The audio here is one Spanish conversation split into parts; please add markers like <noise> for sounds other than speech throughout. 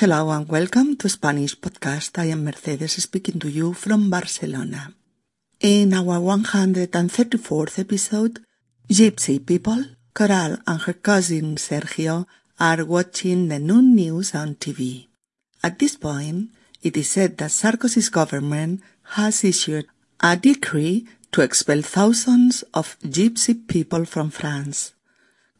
Hello and welcome to Spanish Podcast. I am Mercedes speaking to you from Barcelona. In our 134th episode, Gypsy people, Coral and her cousin Sergio are watching the noon news on TV. At this point, it is said that Sarkozy's government has issued a decree to expel thousands of gypsy people from France.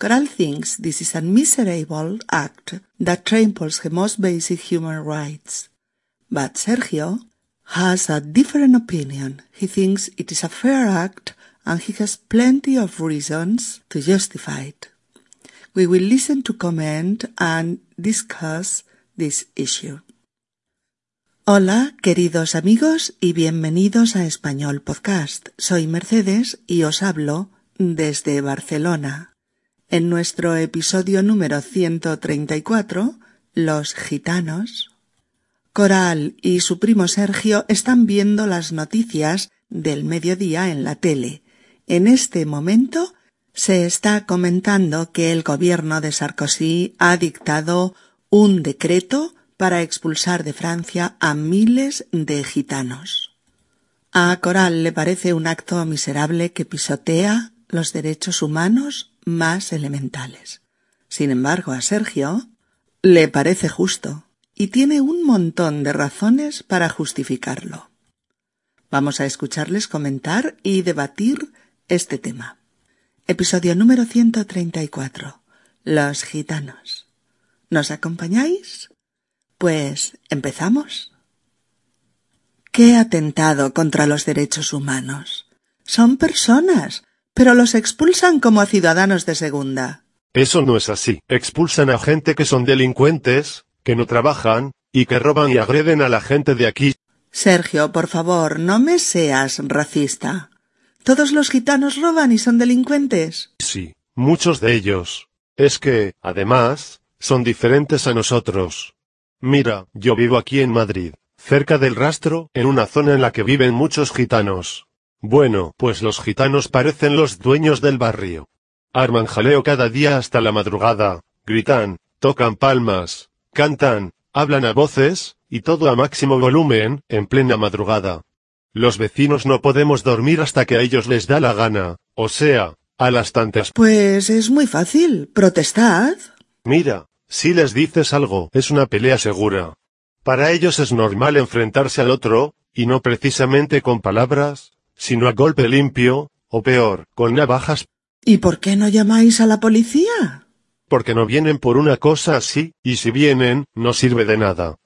Coral thinks this is a miserable act that tramples the most basic human rights. But Sergio has a different opinion. He thinks it is a fair act and he has plenty of reasons to justify it. We will listen to comment and discuss this issue. Hola, queridos amigos, y bienvenidos a Español Podcast. Soy Mercedes y os hablo desde Barcelona. En nuestro episodio número 134, Los gitanos, Coral y su primo Sergio están viendo las noticias del mediodía en la tele. En este momento se está comentando que el gobierno de Sarkozy ha dictado un decreto para expulsar de Francia a miles de gitanos. A Coral le parece un acto miserable que pisotea los derechos humanos más elementales. Sin embargo, a Sergio le parece justo y tiene un montón de razones para justificarlo. Vamos a escucharles comentar y debatir este tema. Episodio número 134. Los gitanos. ¿Nos acompañáis? Pues empezamos. ¿Qué atentado contra los derechos humanos? Son personas, pero los expulsan como a ciudadanos de segunda. Eso no es así. Expulsan a gente que son delincuentes, que no trabajan, y que roban y agreden a la gente de aquí. Sergio, por favor, no me seas racista. ¿Todos los gitanos roban y son delincuentes? Sí, muchos de ellos. Es que, además, son diferentes a nosotros. Mira, yo vivo aquí en Madrid, cerca del rastro, en una zona en la que viven muchos gitanos. Bueno, pues los gitanos parecen los dueños del barrio. Arman jaleo cada día hasta la madrugada, gritan, tocan palmas, cantan, hablan a voces, y todo a máximo volumen, en plena madrugada. Los vecinos no podemos dormir hasta que a ellos les da la gana, o sea, a las tantas. Pues es muy fácil, protestad. Mira, si les dices algo, es una pelea segura. Para ellos es normal enfrentarse al otro, y no precisamente con palabras, sino a golpe limpio, o peor, con navajas. ¿Y por qué no llamáis a la policía? Porque no vienen por una cosa así, y si vienen, no sirve de nada.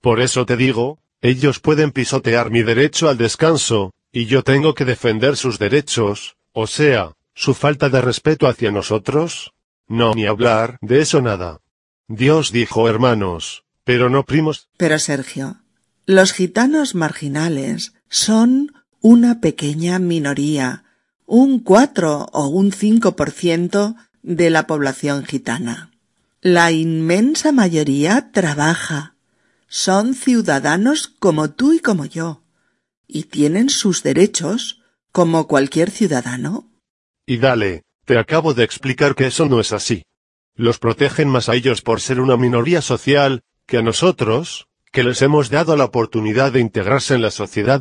Por eso te digo, ellos pueden pisotear mi derecho al descanso, y yo tengo que defender sus derechos, o sea, su falta de respeto hacia nosotros. No, ni hablar de eso nada. Dios dijo hermanos, pero no primos. Pero Sergio, los gitanos marginales son una pequeña minoría, un cuatro o un cinco por ciento de la población gitana. La inmensa mayoría trabaja, son ciudadanos como tú y como yo, y tienen sus derechos como cualquier ciudadano. Y dale, te acabo de explicar que eso no es así. Los protegen más a ellos por ser una minoría social que a nosotros, que les hemos dado la oportunidad de integrarse en la sociedad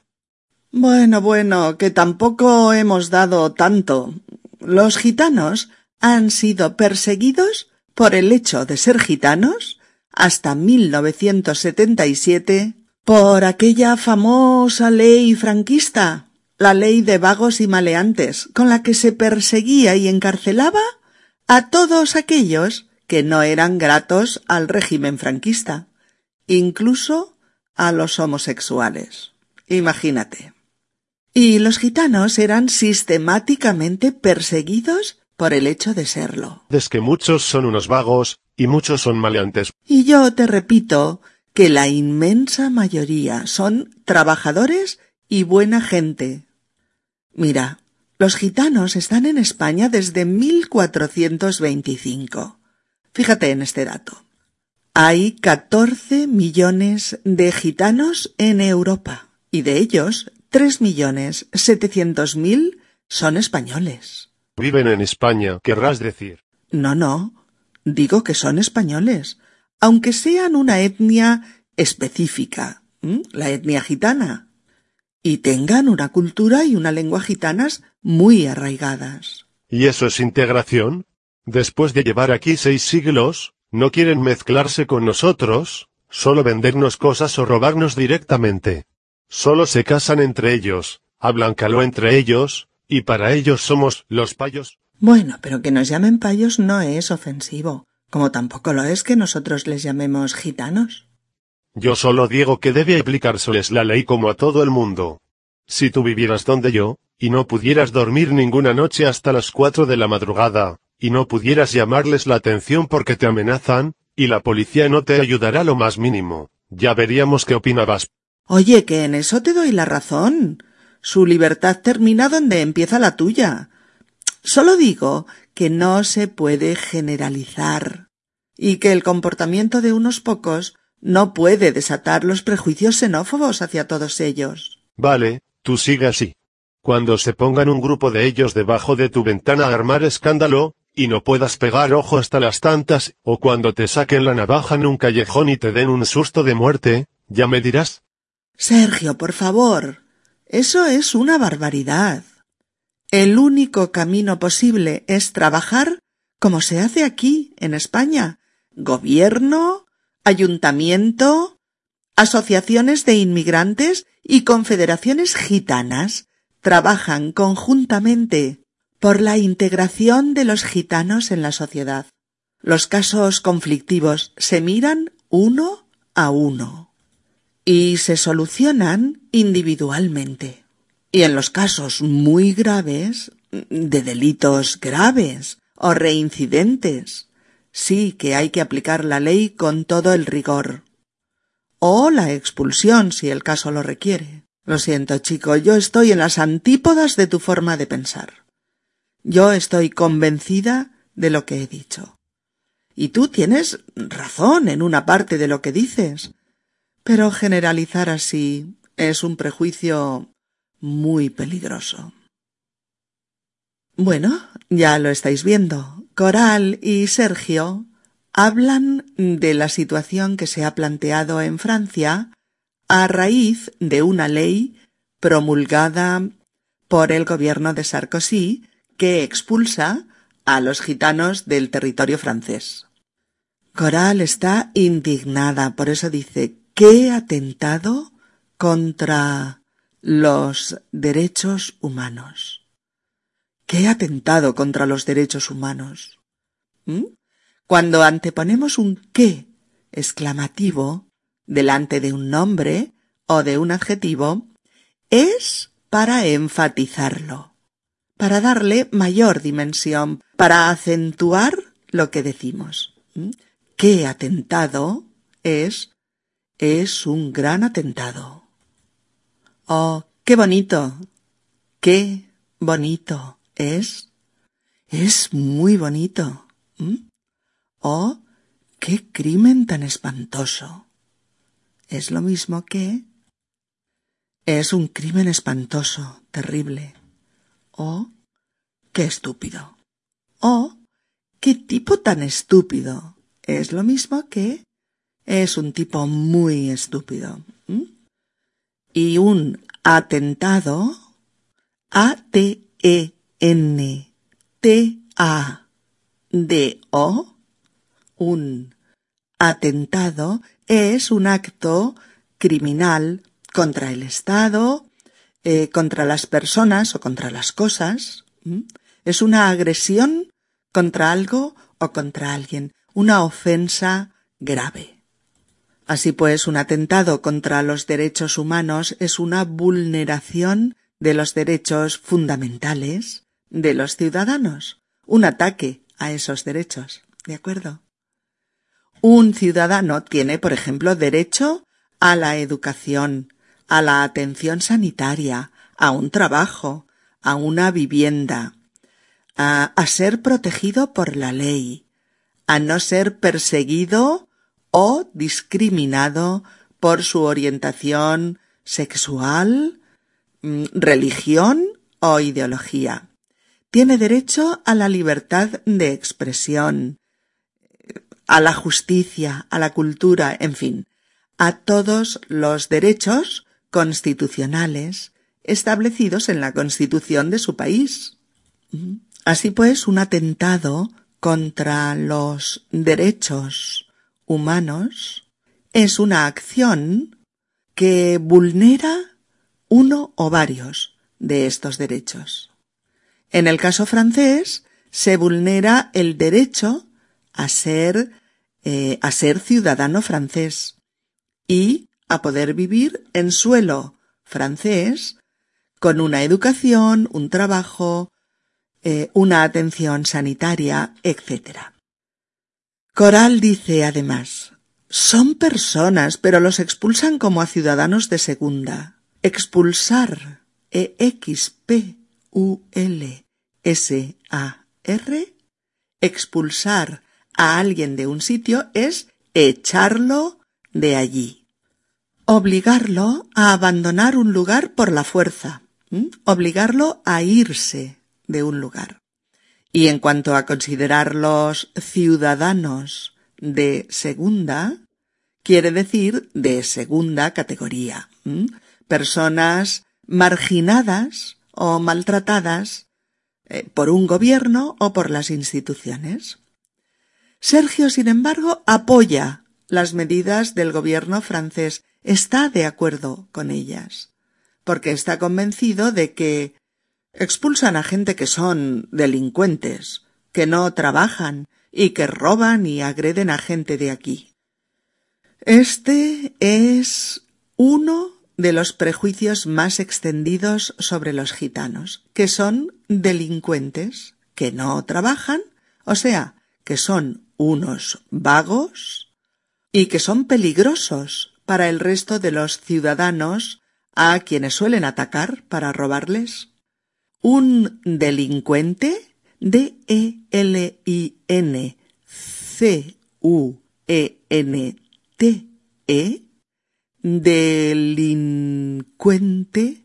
bueno, bueno, que tampoco hemos dado tanto. Los gitanos han sido perseguidos por el hecho de ser gitanos hasta 1977 por aquella famosa ley franquista, la ley de vagos y maleantes, con la que se perseguía y encarcelaba a todos aquellos que no eran gratos al régimen franquista, incluso a los homosexuales. Imagínate. Y los gitanos eran sistemáticamente perseguidos por el hecho de serlo. Es que muchos son unos vagos, y muchos son maleantes. Y yo te repito que la inmensa mayoría son trabajadores y buena gente. Mira, los gitanos están en España desde 1425. Fíjate en este dato. Hay 14 millones de gitanos en Europa, y de ellos Tres millones setecientos mil son españoles. Viven en España, querrás decir. No, no. Digo que son españoles. aunque sean una etnia específica, la etnia gitana, y tengan una cultura y una lengua gitanas muy arraigadas. ¿Y eso es integración? Después de llevar aquí seis siglos, ¿no quieren mezclarse con nosotros? Solo vendernos cosas o robarnos directamente. Solo se casan entre ellos, hablan caló entre ellos, y para ellos somos los payos. Bueno, pero que nos llamen payos no es ofensivo, como tampoco lo es que nosotros les llamemos gitanos. Yo solo digo que debe aplicárseles la ley como a todo el mundo. Si tú vivieras donde yo, y no pudieras dormir ninguna noche hasta las cuatro de la madrugada, y no pudieras llamarles la atención porque te amenazan, y la policía no te ayudará lo más mínimo, ya veríamos qué opinabas. Oye, que en eso te doy la razón. Su libertad termina donde empieza la tuya. Solo digo que no se puede generalizar y que el comportamiento de unos pocos no puede desatar los prejuicios xenófobos hacia todos ellos. Vale, tú sigue así. Cuando se pongan un grupo de ellos debajo de tu ventana a armar escándalo, y no puedas pegar ojo hasta las tantas, o cuando te saquen la navaja en un callejón y te den un susto de muerte, ya me dirás. Sergio, por favor. Eso es una barbaridad. El único camino posible es trabajar como se hace aquí, en España. Gobierno, ayuntamiento, asociaciones de inmigrantes y confederaciones gitanas trabajan conjuntamente por la integración de los gitanos en la sociedad. Los casos conflictivos se miran uno a uno y se solucionan individualmente. Y en los casos muy graves, de delitos graves o reincidentes, sí que hay que aplicar la ley con todo el rigor. O la expulsión si el caso lo requiere. Lo siento, chico, yo estoy en las antípodas de tu forma de pensar. Yo estoy convencida de lo que he dicho. Y tú tienes razón en una parte de lo que dices. Pero generalizar así es un prejuicio muy peligroso. Bueno, ya lo estáis viendo. Coral y Sergio hablan de la situación que se ha planteado en Francia a raíz de una ley promulgada por el gobierno de Sarkozy que expulsa a los gitanos del territorio francés. Coral está indignada, por eso dice, ¿qué atentado contra los derechos humanos? ¿Qué atentado contra los derechos humanos? ¿Mm? Cuando anteponemos un qué exclamativo delante de un nombre o de un adjetivo, es para enfatizarlo, para darle mayor dimensión, para acentuar lo que decimos. ¿Mm? ¿Qué atentado es? Es un gran atentado. Oh, qué bonito. Qué bonito es. Es muy bonito. ¿Mm? Oh, qué crimen tan espantoso. Es lo mismo que... Es un crimen espantoso, terrible. Oh, qué estúpido. Oh, qué tipo tan estúpido. Es lo mismo que... Es un tipo muy estúpido. Y un atentado... A-T-E-N-T-A-D-O un atentado es un acto criminal contra el Estado, eh, contra las personas o contra las cosas. Es una agresión contra algo o contra alguien, una ofensa grave. Así pues, un atentado contra los derechos humanos es una vulneración de los derechos fundamentales de los ciudadanos, un ataque a esos derechos. ¿De acuerdo? Un ciudadano tiene, por ejemplo, derecho a la educación, a la atención sanitaria, a un trabajo, a una vivienda, a, ser protegido por la ley, a no ser perseguido o discriminado por su orientación sexual, mm, religión o ideología. Tiene derecho a la libertad de expresión, a la justicia, a la cultura, en fin, a todos los derechos constitucionales establecidos en la Constitución de su país. Así pues, un atentado contra los derechos humanos es una acción que vulnera uno o varios de estos derechos. En el caso francés, se vulnera el derecho a ser, eh, a ser ciudadano francés y a poder vivir en suelo francés con una educación, un trabajo, eh, una atención sanitaria, etc. Coral dice además, son personas, pero los expulsan como a ciudadanos de segunda. Expulsar, E-X-P-U-L-S-A-R, expulsar a alguien de un sitio es echarlo de allí. Obligarlo a abandonar un lugar por la fuerza. Obligarlo a irse de un lugar. Y en cuanto a considerarlos ciudadanos de segunda, quiere decir de segunda categoría. Personas marginadas o maltratadas eh, por un gobierno o por las instituciones. Sergio, sin embargo, apoya las medidas del gobierno francés, está de acuerdo con ellas, porque está convencido de que expulsan a gente que son delincuentes, que no trabajan y que roban y agreden a gente de aquí. Este es uno de los prejuicios más extendidos sobre los gitanos, que son delincuentes, que no trabajan, o sea, que son unos vagos y que son peligrosos para el resto de los ciudadanos a quienes suelen atacar para robarles. Un delincuente D-E-L-I-N-C-U-E-N-T-E, delincuente.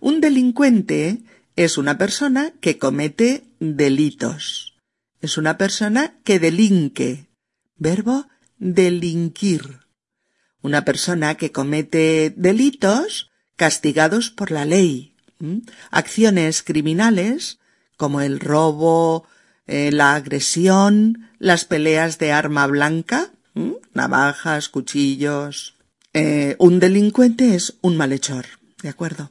Un delincuente es una persona que comete delitos. Es una persona que delinque. Verbo delinquir. Una persona que comete delitos castigados por la ley. Acciones criminales como el robo, eh, la agresión, las peleas de arma blanca, navajas, cuchillos. Eh, un delincuente es un malhechor, ¿de acuerdo?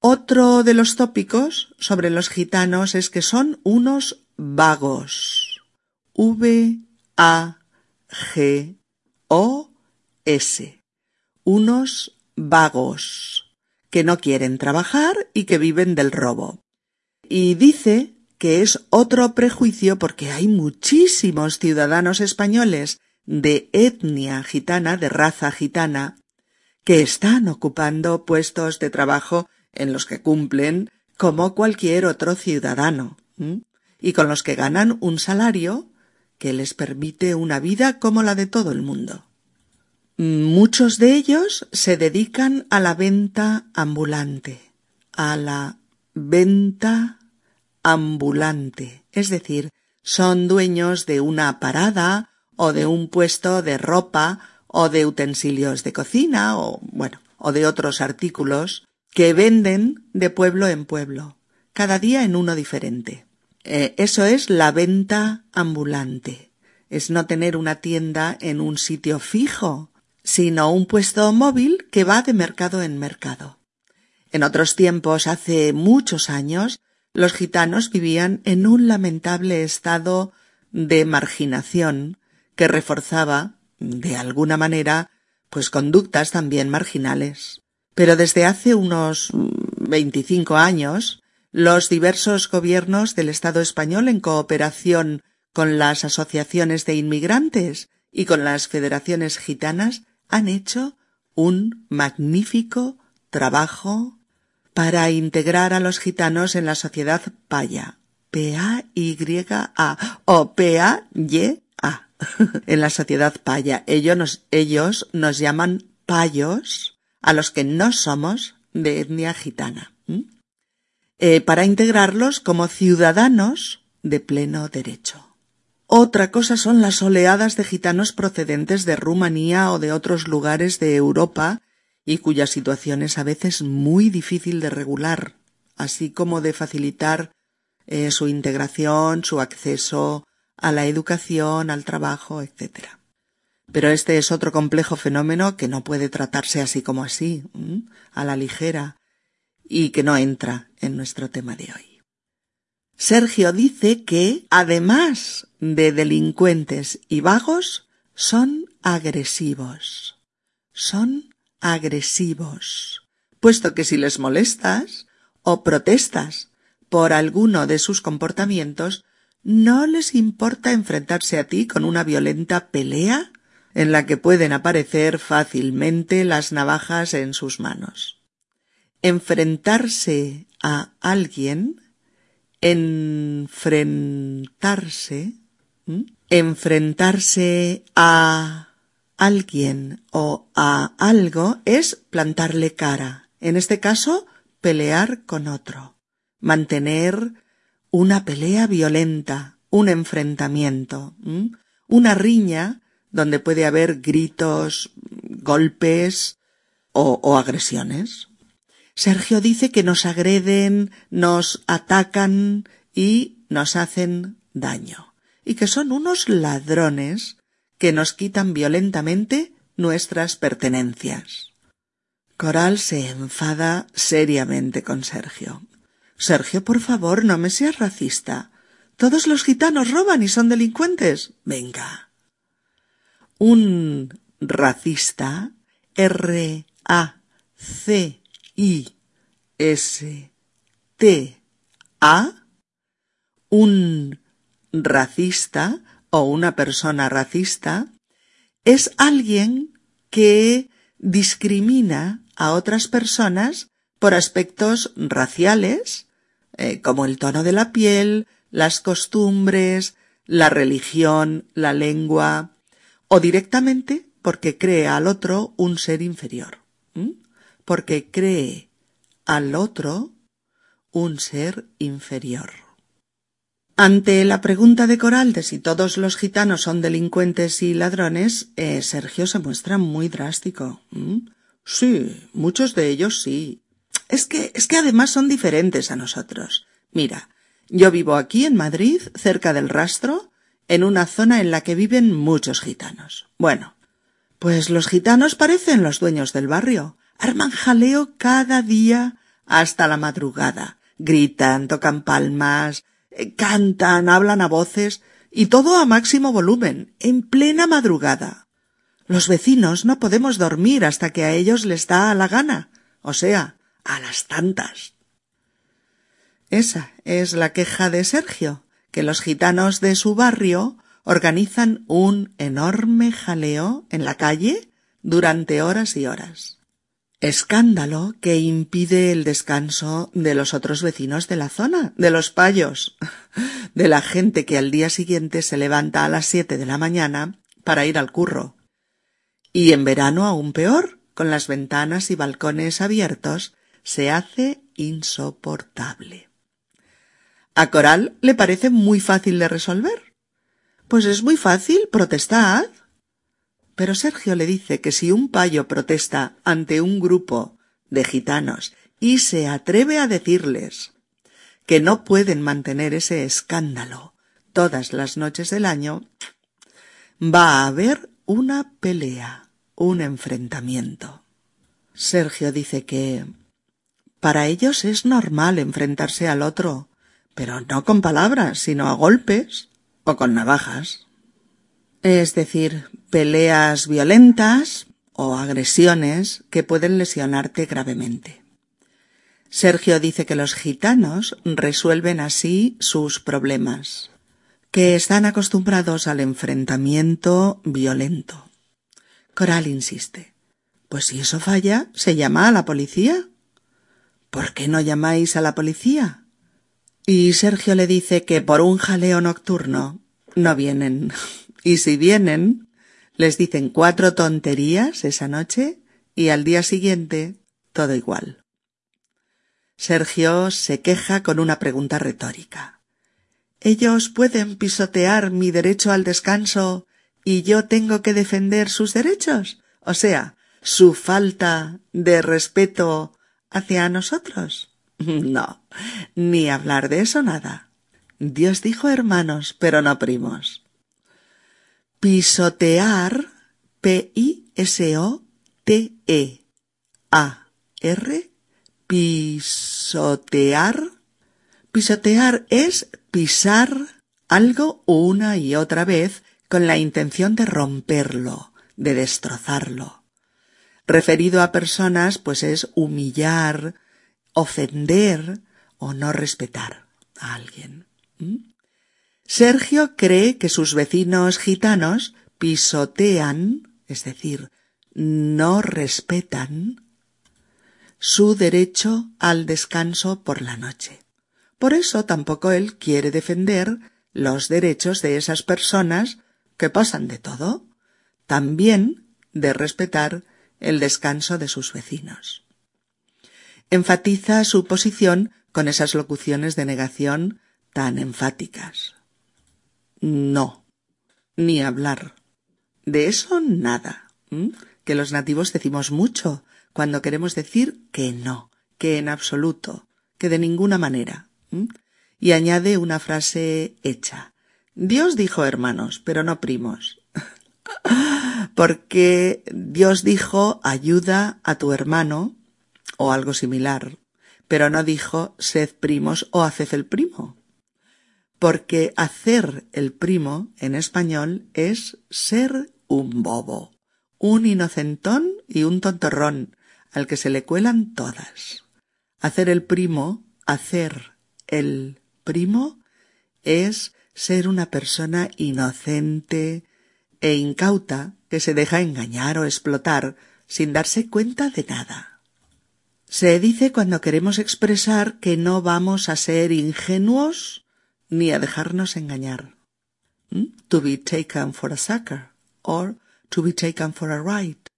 Otro de los tópicos sobre los gitanos es que son unos vagos. V A G O S. Unos vagos que no quieren trabajar y que viven del robo. Y dice que es otro prejuicio porque hay muchísimos ciudadanos españoles de etnia gitana, de raza gitana, que están ocupando puestos de trabajo en los que cumplen como cualquier otro ciudadano, y con los que ganan un salario que les permite una vida como la de todo el mundo. Muchos de ellos se dedican a la venta ambulante, a la venta ambulante, es decir, son dueños de una parada o de un puesto de ropa o de utensilios de cocina o, bueno, o de otros artículos que venden de pueblo en pueblo, cada día en uno diferente. Eh, eso es la venta ambulante. Es no tener una tienda en un sitio fijo, sino un puesto móvil que va de mercado en mercado. En otros tiempos, hace muchos años, los gitanos vivían en un lamentable estado de marginación que reforzaba, de alguna manera, pues conductas también marginales. Pero desde hace unos veinticinco años, los diversos gobiernos del Estado español en cooperación con las asociaciones de inmigrantes y con las federaciones gitanas han hecho un magnífico trabajo para integrar a los gitanos en la sociedad paya. P-A-Y-A o P-A-Y-A. <laughs> en la sociedad paya. Ellos nos, ellos nos llaman payos a los que no somos de etnia gitana. Eh, para integrarlos como ciudadanos de pleno derecho. Otra cosa son las oleadas de gitanos procedentes de Rumanía o de otros lugares de Europa y cuya situación es a veces muy difícil de regular, así como de facilitar eh, su integración, su acceso a la educación, al trabajo, etc. Pero este es otro complejo fenómeno que no puede tratarse así como así, a la ligera, y que no entra en nuestro tema de hoy. Sergio dice que, además de delincuentes y vagos, son agresivos. Son agresivos. Puesto que si les molestas o protestas por alguno de sus comportamientos, no les importa enfrentarse a ti con una violenta pelea en la que pueden aparecer fácilmente las navajas en sus manos. Enfrentarse a alguien, enfrentarse, enfrentarse a alguien o a algo es plantarle cara. En este caso, pelear con otro. Mantener una pelea violenta, un enfrentamiento, una riña donde puede haber gritos, golpes o, o agresiones. Sergio dice que nos agreden, nos atacan y nos hacen daño, y que son unos ladrones que nos quitan violentamente nuestras pertenencias. Coral se enfada seriamente con Sergio. Sergio, por favor, no me seas racista. Todos los gitanos roban y son delincuentes. Venga. Un racista, R A C I S T A, un racista o una persona racista es alguien que discrimina a otras personas por aspectos raciales, eh, como el tono de la piel, las costumbres, la religión, la lengua, o directamente porque cree al otro un ser inferior, porque cree al otro un ser inferior. Ante la pregunta de Coral de si todos los gitanos son delincuentes y ladrones, eh, Sergio se muestra muy drástico. ¿Mm? Sí, muchos de ellos sí. Es que, es que además son diferentes a nosotros. Mira, yo vivo aquí en Madrid, cerca del rastro, en una zona en la que viven muchos gitanos. Bueno, pues los gitanos parecen los dueños del barrio. Arman jaleo cada día hasta la madrugada. Gritan, tocan palmas, cantan, hablan a voces, y todo a máximo volumen, en plena madrugada. Los vecinos no podemos dormir hasta que a ellos les da la gana, o sea, a las tantas. Esa es la queja de Sergio, que los gitanos de su barrio organizan un enorme jaleo en la calle durante horas y horas escándalo que impide el descanso de los otros vecinos de la zona, de los payos, <laughs> de la gente que al día siguiente se levanta a las siete de la mañana para ir al curro. Y en verano aún peor, con las ventanas y balcones abiertos, se hace insoportable. A Coral le parece muy fácil de resolver. Pues es muy fácil, protestad. Pero Sergio le dice que si un payo protesta ante un grupo de gitanos y se atreve a decirles que no pueden mantener ese escándalo todas las noches del año, va a haber una pelea, un enfrentamiento. Sergio dice que para ellos es normal enfrentarse al otro, pero no con palabras, sino a golpes o con navajas es decir, peleas violentas o agresiones que pueden lesionarte gravemente. Sergio dice que los gitanos resuelven así sus problemas, que están acostumbrados al enfrentamiento violento. Coral insiste. Pues si eso falla, se llama a la policía. ¿Por qué no llamáis a la policía? Y Sergio le dice que por un jaleo nocturno no vienen. Y si vienen, les dicen cuatro tonterías esa noche y al día siguiente todo igual. Sergio se queja con una pregunta retórica. Ellos pueden pisotear mi derecho al descanso y yo tengo que defender sus derechos, o sea, su falta de respeto hacia nosotros. <laughs> No, ni hablar de eso nada. Dios dijo hermanos, pero no primos. Pisotear, P-I-S-O-T-E-A-R, pisotear. Pisotear es pisar algo una y otra vez con la intención de romperlo, de destrozarlo. Referido a personas, pues es humillar, ofender o no respetar a alguien. Sergio cree que sus vecinos gitanos pisotean, es decir, no respetan su derecho al descanso por la noche. Por eso tampoco él quiere defender los derechos de esas personas que pasan de todo, también de respetar el descanso de sus vecinos. Enfatiza su posición con esas locuciones de negación tan enfáticas. No, ni hablar. De eso nada. Que los nativos decimos mucho cuando queremos decir que no, que en absoluto, que de ninguna manera. Y añade una frase hecha. Dios dijo hermanos, pero no primos. <laughs> Porque Dios dijo ayuda a tu hermano o algo similar, pero no dijo sed primos o haced el primo. Porque hacer el primo en español es ser un bobo, un inocentón y un tontorrón al que se le cuelan todas. Hacer el primo, hacer el primo es ser una persona inocente e incauta que se deja engañar o explotar sin darse cuenta de nada. Se dice cuando queremos expresar que no vamos a ser ingenuos ni a dejarnos engañar. ¿Mm? To be taken for a sucker or to be taken for a ride.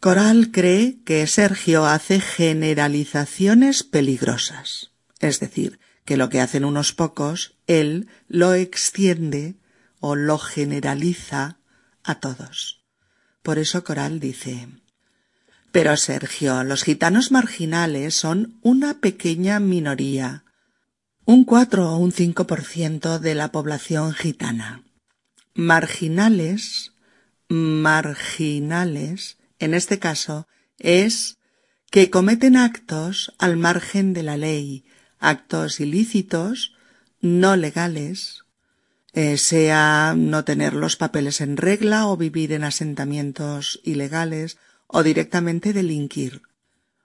Coral cree que Sergio hace generalizaciones peligrosas, es decir, que lo que hacen unos pocos, él lo extiende o lo generaliza a todos. Por eso Coral dice Pero Sergio, los gitanos marginales son una pequeña minoría, un cuatro o un cinco por ciento de la población gitana. Marginales, marginales, en este caso, es que cometen actos al margen de la ley, actos ilícitos, no legales, eh, sea no tener los papeles en regla o vivir en asentamientos ilegales o directamente delinquir.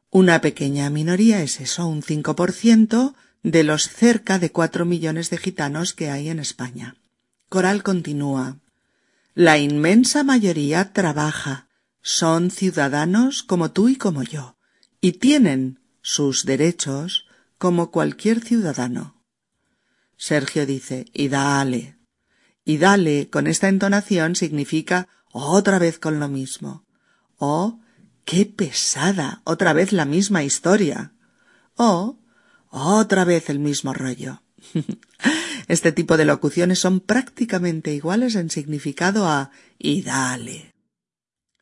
Una pequeña minoría es eso, un cinco por ciento de los cerca de cuatro millones de gitanos que hay en España. Coral continúa. La inmensa mayoría trabaja, son ciudadanos como tú y como yo, y tienen sus derechos como cualquier ciudadano. Sergio dice, y dale. Y dale con esta entonación significa otra vez con lo mismo. Oh, qué pesada, otra vez la misma historia. O otra vez el mismo rollo. <laughs> Este tipo de locuciones son prácticamente iguales en significado a y dale.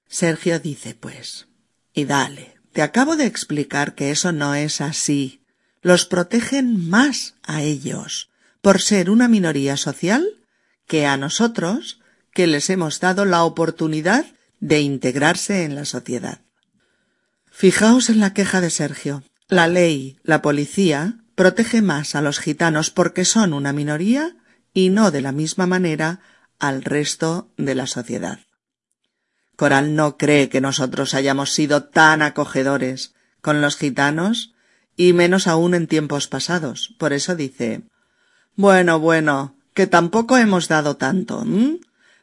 Sergio dice, pues, y dale, te acabo de explicar que eso no es así los protegen más a ellos, por ser una minoría social, que a nosotros, que les hemos dado la oportunidad de integrarse en la sociedad. Fijaos en la queja de Sergio. La ley, la policía, protege más a los gitanos porque son una minoría y no de la misma manera al resto de la sociedad. Coral no cree que nosotros hayamos sido tan acogedores con los gitanos y menos aún en tiempos pasados. Por eso dice Bueno, bueno, que tampoco hemos dado tanto.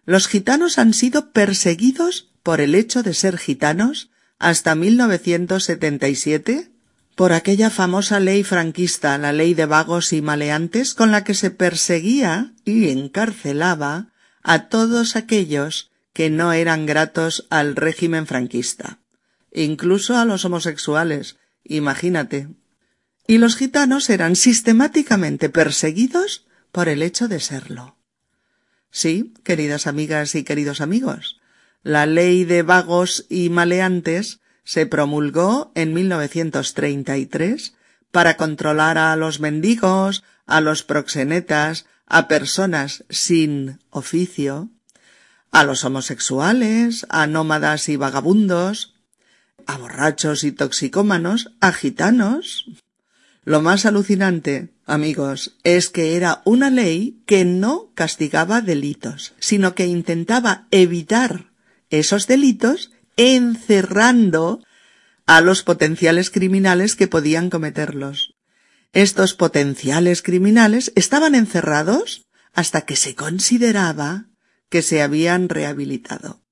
Los gitanos han sido perseguidos por el hecho de ser gitanos hasta 1977 por aquella famosa ley franquista, la ley de vagos y maleantes, con la que se perseguía y encarcelaba a todos aquellos que no eran gratos al régimen franquista, incluso a los homosexuales, imagínate y los gitanos eran sistemáticamente perseguidos por el hecho de serlo. Sí, queridas amigas y queridos amigos, la ley de vagos y maleantes se promulgó en 1933 para controlar a los mendigos, a los proxenetas, a personas sin oficio, a los homosexuales, a nómadas y vagabundos, a borrachos y toxicómanos, a gitanos. Lo más alucinante, amigos, es que era una ley que no castigaba delitos, sino que intentaba evitar esos delitos encerrando a los potenciales criminales que podían cometerlos. Estos potenciales criminales estaban encerrados hasta que se consideraba que se habían rehabilitado.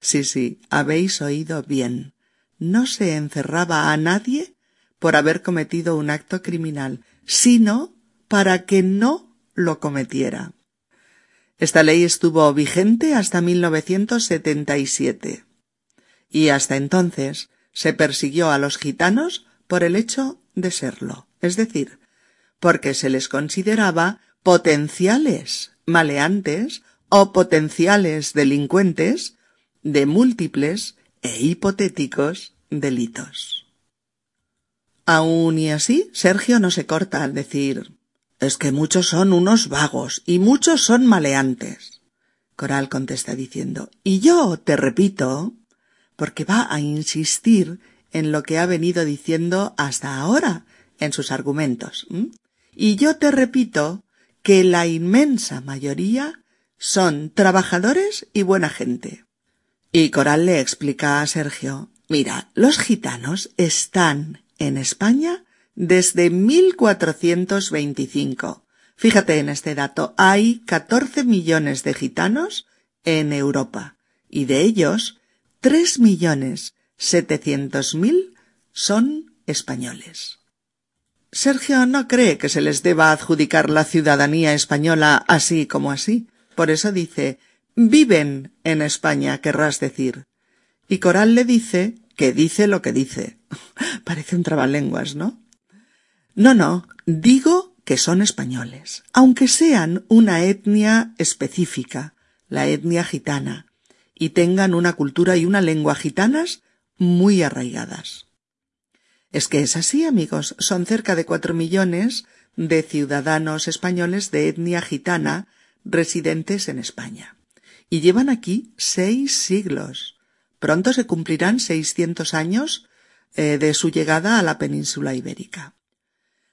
Sí, sí, habéis oído bien. No se encerraba a nadie por haber cometido un acto criminal, sino para que no lo cometiera. Esta ley estuvo vigente hasta 1977. Y hasta entonces se persiguió a los gitanos por el hecho de serlo, es decir, porque se les consideraba potenciales maleantes o potenciales delincuentes de múltiples e hipotéticos delitos. Aun y así, Sergio no se corta al decir es que muchos son unos vagos y muchos son maleantes. Coral contesta diciendo y yo te repito porque va a insistir en lo que ha venido diciendo hasta ahora en sus argumentos. Y yo te repito que la inmensa mayoría son trabajadores y buena gente. Y Coral le explica a Sergio, mira, los gitanos están en España desde 1425. Fíjate en este dato, hay 14 millones de gitanos en Europa y de ellos tres millones setecientos mil son españoles. Sergio no cree que se les deba adjudicar la ciudadanía española así como así. Por eso dice viven en España, querrás decir. Y Coral le dice que dice lo que dice. <laughs> Parece un trabalenguas, ¿no? No, no, digo que son españoles, aunque sean una etnia específica, la etnia gitana, y tengan una cultura y una lengua gitanas muy arraigadas. Es que es así, amigos, son cerca de cuatro millones de ciudadanos españoles de etnia gitana residentes en España. Y llevan aquí seis siglos. Pronto se cumplirán seiscientos años eh, de su llegada a la península ibérica.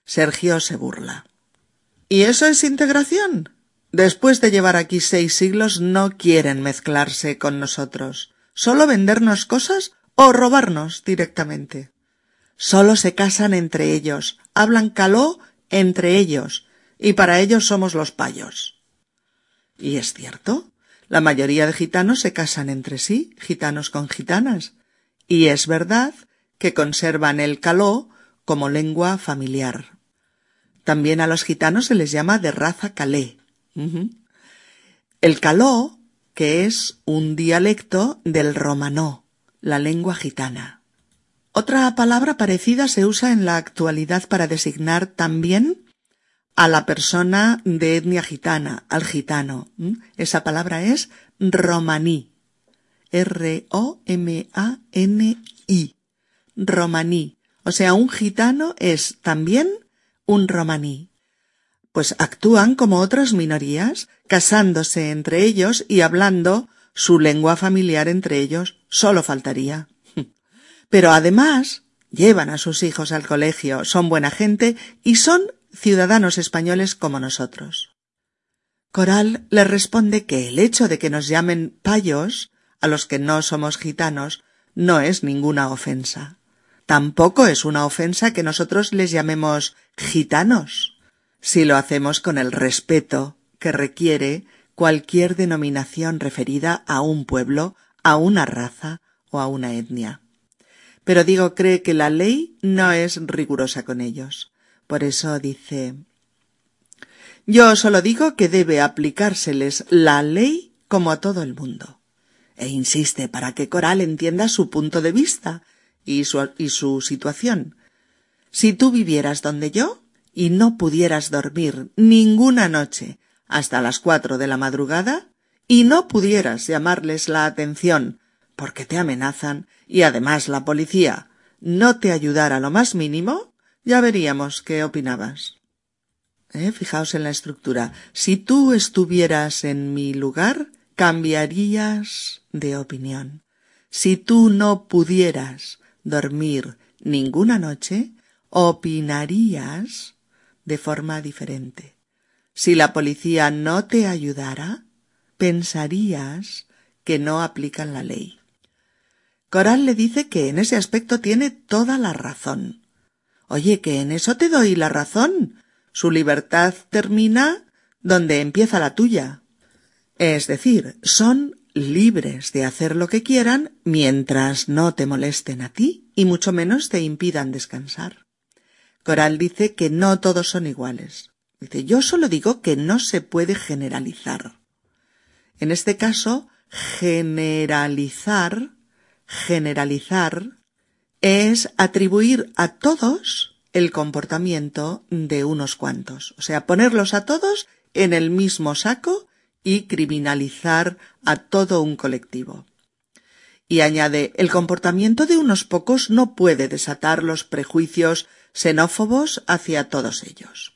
Sergio se burla. ¿Y eso es integración? Después de llevar aquí seis siglos no quieren mezclarse con nosotros, solo vendernos cosas o robarnos directamente. Solo se casan entre ellos, hablan caló entre ellos, y para ellos somos los payos. Y es cierto, la mayoría de gitanos se casan entre sí, gitanos con gitanas, y es verdad que conservan el caló como lengua familiar. También a los gitanos se les llama de raza calé, el caló, que es un dialecto del romanó, la lengua gitana. Otra palabra parecida se usa en la actualidad para designar también a la persona de etnia gitana, al gitano. Esa palabra es romaní. R-O-M-A-N-I. Romaní. O sea, un gitano es también un romaní pues actúan como otras minorías, casándose entre ellos y hablando su lengua familiar entre ellos, solo faltaría. <laughs> Pero además llevan a sus hijos al colegio, son buena gente y son ciudadanos españoles como nosotros. Coral le responde que el hecho de que nos llamen payos, a los que no somos gitanos, no es ninguna ofensa. Tampoco es una ofensa que nosotros les llamemos gitanos si lo hacemos con el respeto que requiere cualquier denominación referida a un pueblo, a una raza o a una etnia. Pero digo, cree que la ley no es rigurosa con ellos. Por eso dice Yo solo digo que debe aplicárseles la ley como a todo el mundo. E insiste para que Coral entienda su punto de vista y su, y su situación. Si tú vivieras donde yo, y no pudieras dormir ninguna noche hasta las cuatro de la madrugada y no pudieras llamarles la atención porque te amenazan y además la policía no te ayudara lo más mínimo, ya veríamos qué opinabas. ¿Eh? Fijaos en la estructura. Si tú estuvieras en mi lugar, cambiarías de opinión. Si tú no pudieras dormir ninguna noche, opinarías de forma diferente. Si la policía no te ayudara, pensarías que no aplican la ley. Coral le dice que en ese aspecto tiene toda la razón. Oye, que en eso te doy la razón. Su libertad termina donde empieza la tuya. Es decir, son libres de hacer lo que quieran mientras no te molesten a ti y mucho menos te impidan descansar. Coral dice que no todos son iguales. Dice, yo solo digo que no se puede generalizar. En este caso, generalizar, generalizar, es atribuir a todos el comportamiento de unos cuantos. O sea, ponerlos a todos en el mismo saco y criminalizar a todo un colectivo. Y añade, el comportamiento de unos pocos no puede desatar los prejuicios xenófobos hacia todos ellos.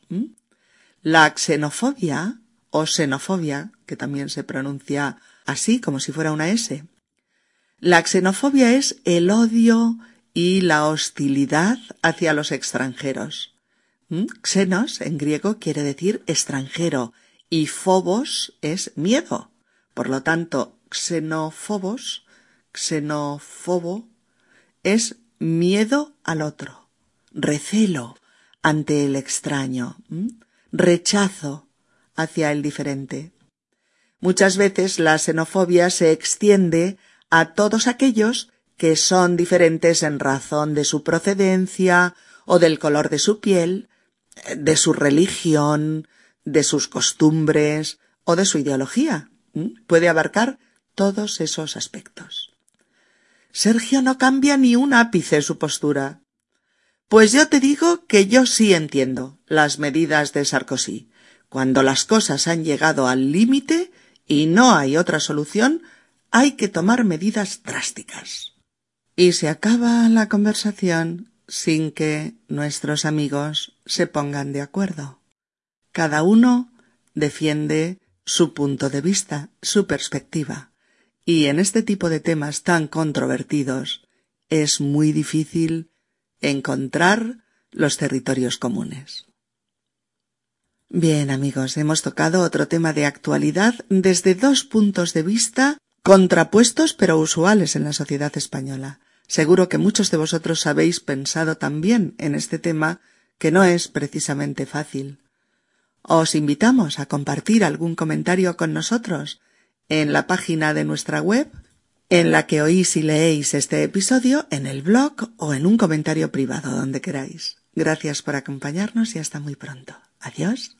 La xenofobia o xenofobia, que también se pronuncia así como si fuera una S. La xenofobia es el odio y la hostilidad hacia los extranjeros. Xenos en griego quiere decir extranjero y phobos es miedo. Por lo tanto, xenófobos, xenófobo, es miedo al otro, recelo ante el extraño, rechazo hacia el diferente. Muchas veces la xenofobia se extiende a todos aquellos que son diferentes en razón de su procedencia o del color de su piel, de su religión, de sus costumbres o de su ideología. Puede abarcar todos esos aspectos. Sergio no cambia ni un ápice su postura. Pues yo te digo que yo sí entiendo las medidas de Sarkozy. Cuando las cosas han llegado al límite y no hay otra solución, hay que tomar medidas drásticas. Y se acaba la conversación sin que nuestros amigos se pongan de acuerdo. Cada uno defiende su punto de vista, su perspectiva. Y en este tipo de temas tan controvertidos es muy difícil encontrar los territorios comunes. Bien amigos, hemos tocado otro tema de actualidad desde dos puntos de vista contrapuestos pero usuales en la sociedad española. Seguro que muchos de vosotros habéis pensado también en este tema que no es precisamente fácil. Os invitamos a compartir algún comentario con nosotros en la página de nuestra web, en la que oís y leéis este episodio, en el blog o en un comentario privado donde queráis. Gracias por acompañarnos y hasta muy pronto. Adiós.